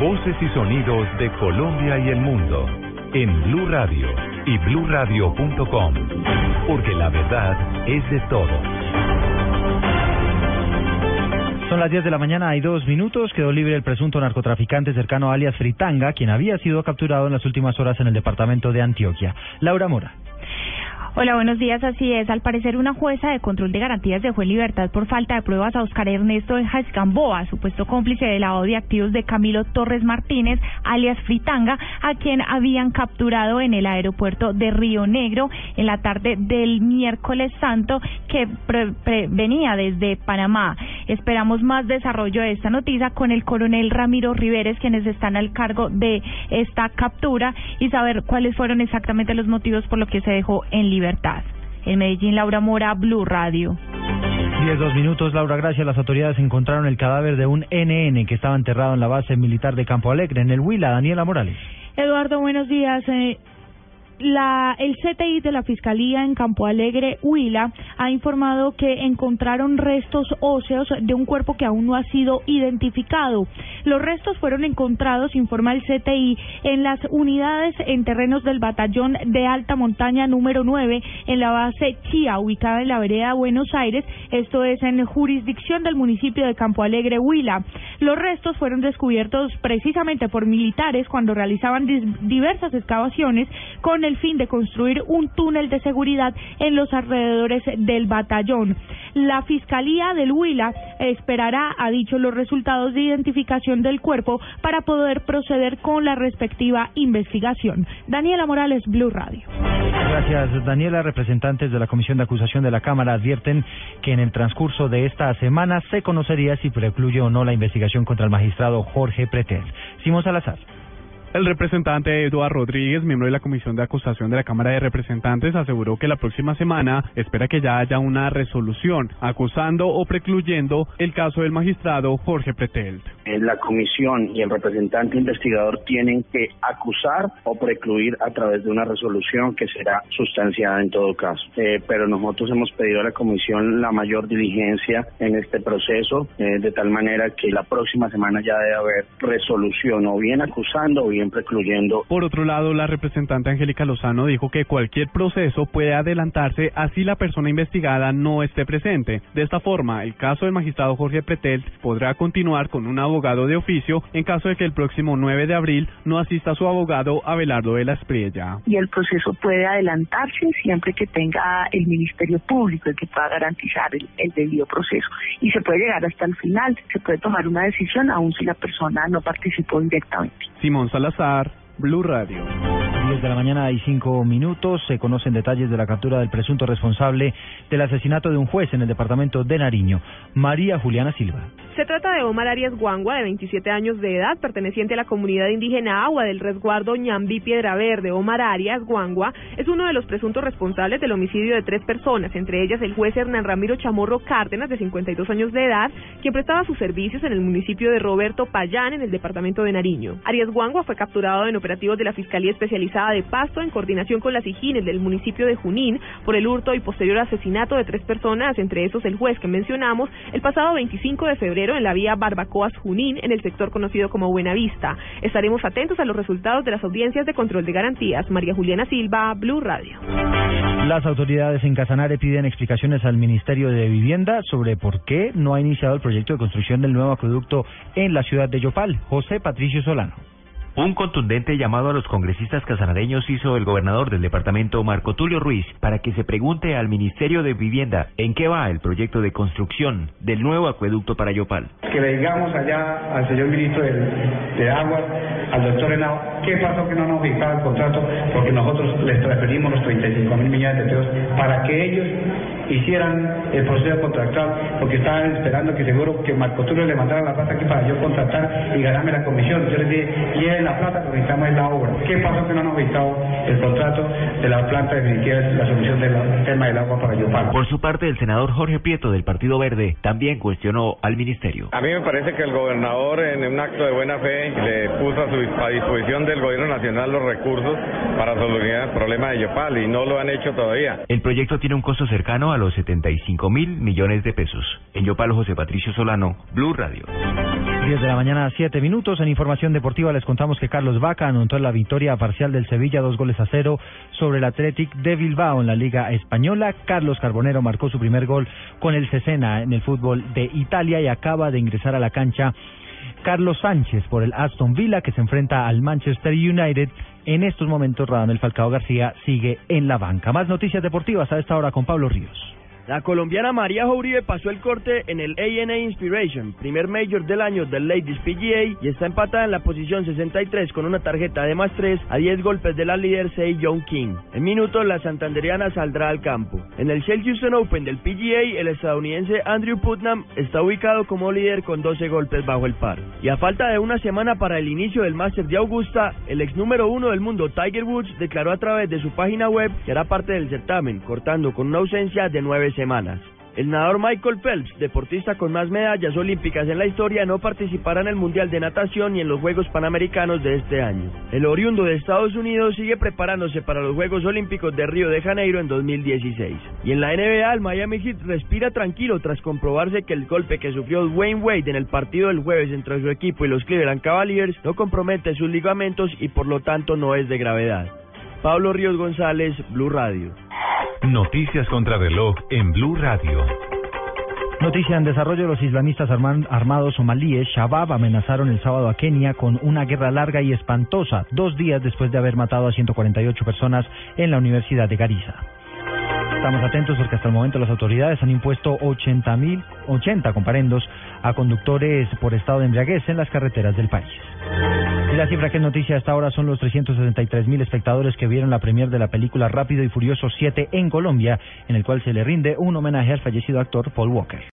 Voces y sonidos de Colombia y el mundo en Blue Radio y bluradio.com, porque la verdad es de todos. Son las 10 de la mañana, hay dos minutos. Quedó libre el presunto narcotraficante cercano a alias Fritanga, quien había sido capturado en las últimas horas en el departamento de Antioquia. Laura Mora. Hola, buenos días. Así es. Al parecer, una jueza de control de garantías dejó en libertad por falta de pruebas a Oscar Ernesto de Gamboa, supuesto cómplice de lavado de activos de Camilo Torres Martínez, alias Fritanga, a quien habían capturado en el aeropuerto de Río Negro en la tarde del miércoles santo que venía desde Panamá. Esperamos más desarrollo de esta noticia con el coronel Ramiro Riveres, quienes están al cargo de esta captura y saber cuáles fueron exactamente los motivos por los que se dejó en libertad. En Medellín, Laura Mora, Blue Radio. Diez, dos minutos, Laura, gracias. Las autoridades encontraron el cadáver de un NN que estaba enterrado en la base militar de Campo Alegre, en el Huila. Daniela Morales. Eduardo, buenos días. Eh, la, el CTI de la Fiscalía en Campo Alegre, Huila, ha informado que encontraron restos óseos de un cuerpo que aún no ha sido identificado. Los restos fueron encontrados, informa el CTI, en las unidades en terrenos del batallón de alta montaña número 9 en la base Chía, ubicada en la vereda Buenos Aires, esto es en jurisdicción del municipio de Campo Alegre, Huila. Los restos fueron descubiertos precisamente por militares cuando realizaban diversas excavaciones con el fin de construir un túnel de seguridad en los alrededores del batallón. La Fiscalía del Huila esperará, ha dicho, los resultados de identificación del cuerpo para poder proceder con la respectiva investigación. Daniela Morales, Blue Radio. Gracias, Daniela. Representantes de la Comisión de Acusación de la Cámara advierten que en el transcurso de esta semana se conocería si precluye o no la investigación contra el magistrado Jorge Pretel. Simón Salazar. El representante Eduardo Rodríguez, miembro de la Comisión de Acusación de la Cámara de Representantes, aseguró que la próxima semana espera que ya haya una resolución acusando o precluyendo el caso del magistrado Jorge Pretelt. La comisión y el representante investigador tienen que acusar o precluir a través de una resolución que será sustanciada en todo caso. Eh, pero nosotros hemos pedido a la comisión la mayor diligencia en este proceso, eh, de tal manera que la próxima semana ya debe haber resolución o bien acusando o bien Por otro lado, la representante Angélica Lozano dijo que cualquier proceso puede adelantarse así la persona investigada no esté presente. De esta forma, el caso del magistrado Jorge Pretel podrá continuar con un abogado de oficio en caso de que el próximo 9 de abril no asista su abogado Abelardo de la Espriella. Y el proceso puede adelantarse siempre que tenga el Ministerio Público el que pueda garantizar el, el debido proceso. Y se puede llegar hasta el final, se puede tomar una decisión aun si la persona no participó directamente. Simón Salazar, Blue Radio. 10 de la mañana y 5 minutos. Se conocen detalles de la captura del presunto responsable del asesinato de un juez en el departamento de Nariño, María Juliana Silva. Se trata de Omar Arias Guangua, de 27 años de edad, perteneciente a la comunidad indígena Agua del resguardo Ñambí Piedra Verde. Omar Arias Guangua es uno de los presuntos responsables del homicidio de tres personas, entre ellas el juez Hernán Ramiro Chamorro Cárdenas, de 52 años de edad, quien prestaba sus servicios en el municipio de Roberto Payán, en el departamento de Nariño. Arias Guangua fue capturado en operativos de la Fiscalía Especializada de Pasto en coordinación con las higienes del municipio de Junín por el hurto y posterior asesinato de tres personas, entre esos el juez que mencionamos, el pasado 25 de febrero en la vía Barbacoas Junín, en el sector conocido como Buenavista. Estaremos atentos a los resultados de las audiencias de control de garantías. María Juliana Silva, Blue Radio. Las autoridades en Casanare piden explicaciones al Ministerio de Vivienda sobre por qué no ha iniciado el proyecto de construcción del nuevo acueducto en la ciudad de Yopal. José Patricio Solano. Un contundente llamado a los congresistas casanareños hizo el gobernador del departamento Marco Tulio Ruiz para que se pregunte al Ministerio de Vivienda en qué va el proyecto de construcción del nuevo acueducto para Yopal. Que le digamos allá al señor ministro de, de Aguas, al doctor Henao, qué pasó que no nos fijaba el contrato, porque nosotros les transferimos los 35 mil millones de pesos para que ellos hicieran el proceso contractual, porque estaban esperando que seguro que Marco Tulio le mandara la plata aquí para yo contratar y ganarme la comisión. Yo les dije, lleven la plata, pero necesitamos la obra. ¿Qué pasó que no nos visitado el contrato de la planta definitiva de la solución del tema del agua para Yopal? Por su parte, el senador Jorge Prieto del Partido Verde también cuestionó al ministerio. A mí me parece que el gobernador en un acto de buena fe le puso a, su, a disposición del gobierno nacional los recursos para solucionar el problema de Yopal y no lo han hecho todavía. El proyecto tiene un costo cercano a los 75 mil millones de pesos. En Yopal, José Patricio Solano, Blue Radio. 10 de la mañana, 7 minutos. En información deportiva les contamos que Carlos Vaca anotó la victoria parcial del Sevilla, dos goles a cero, sobre el Athletic de Bilbao en la Liga Española. Carlos Carbonero marcó su primer gol con el Cesena en el fútbol de Italia y acaba de ingresar a la cancha Carlos Sánchez por el Aston Villa que se enfrenta al Manchester United. En estos momentos Radamel Falcao García sigue en la banca. Más noticias deportivas a esta hora con Pablo Ríos. La colombiana María Uribe pasó el corte en el ANA Inspiration, primer mayor del año del Ladies PGA, y está empatada en la posición 63 con una tarjeta de más 3 a 10 golpes de la líder Sei Young King. En minutos, la santanderiana saldrá al campo. En el Shell Houston Open del PGA, el estadounidense Andrew Putnam está ubicado como líder con 12 golpes bajo el par. Y a falta de una semana para el inicio del Master de Augusta, el ex número uno del mundo Tiger Woods declaró a través de su página web que hará parte del certamen, cortando con una ausencia de nueve semanas. El nadador Michael Phelps, deportista con más medallas olímpicas en la historia, no participará en el Mundial de Natación ni en los Juegos Panamericanos de este año. El oriundo de Estados Unidos sigue preparándose para los Juegos Olímpicos de Río de Janeiro en 2016. Y en la NBA, el Miami Heat respira tranquilo tras comprobarse que el golpe que sufrió Wayne Wade en el partido del jueves entre su equipo y los Cleveland Cavaliers no compromete sus ligamentos y por lo tanto no es de gravedad. Pablo Ríos González, Blue Radio. Noticias contra reloj en Blue Radio. Noticia en desarrollo, los islamistas armados somalíes Shabab amenazaron el sábado a Kenia con una guerra larga y espantosa, dos días después de haber matado a 148 personas en la Universidad de Garissa. Estamos atentos porque hasta el momento las autoridades han impuesto 80 mil, 80 comparendos a conductores por estado de embriaguez en las carreteras del país. La cifra que es noticia hasta ahora son los 363 mil espectadores que vieron la premier de la película Rápido y Furioso 7 en Colombia, en el cual se le rinde un homenaje al fallecido actor Paul Walker.